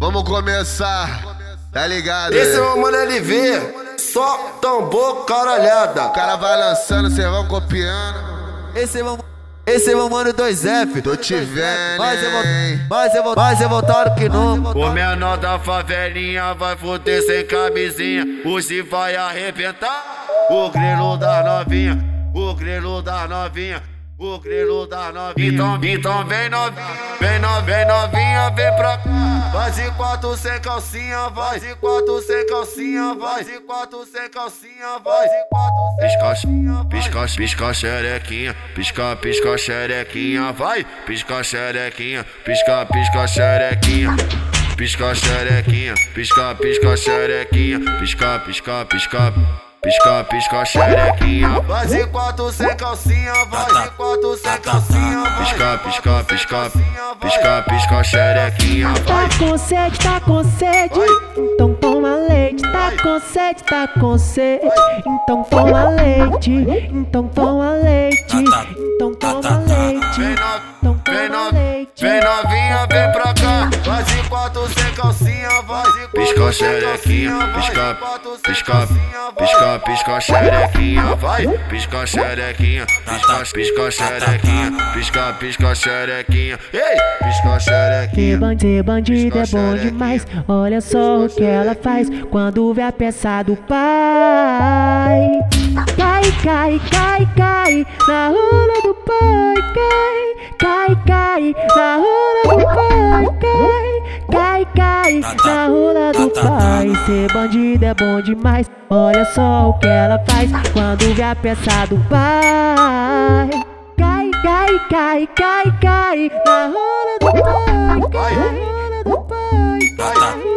Vamos começar, tá ligado? Esse é né? o mano LV, só tambor caralhada. O cara vai lançando, cê vão copiando. Esse é meu, esse é meu mano 2F. Tô te vendo, Mas eu vou, hein? mas eu vou, mas eu voltaram que não. O menor da favelinha vai foder sem camisinha. Hoje vai arrebentar o grelo da novinha. O grelo da novinha. O grelo da novinha. Então, então vem novinha. Vem novinha, vem novinha, vem pra cá. Vai de quatro sem calcinha, vai de quatro sem calcinha, vai de quatro sem calcinha, vai de quatro sem calcinha. Pisca, pisca xerequinha, pisca, pisca xerequinha, vai. Pisca xerequinha, pisca, pisca xerequinha. Pisca xerequinha, pisca, pisca xerequinha, pisca, pisca, pisca. Pisca, pisca xerequinha. Vai de quatro sem calcinha, vai de quatro sem calcinha. Pisca, pisca, pisca. Pisca, pisca xerequinha, Tá com sede, tá com sede, então toma leite. Tá com sede, tá com sede, então toma leite. Então toma leite, então toma leite. Vem Então no, vem toma no, leite. vem novinha, vem pra cá. Vai de quatro sem calcinha, Pisca xerequinha, pisca, pisca, pisca, pisca xerequinha, vai. Pisca xerequinha, pisca, pisca xerequinha, pisca, pisca xerequinha. Ei, pisca xerequinha. bandido, bandido é bom demais. Olha só o que ela faz quando vê a peça do pai. Cai, cai, cai, cai na rola do pai. Cai, cai, cai na rola cai na rola do pai. Ser bandido é bom demais. Olha só o que ela faz quando vê a peça do pai. Cai, cai, cai, cai, cai na rola do pai. Cai na rola do pai.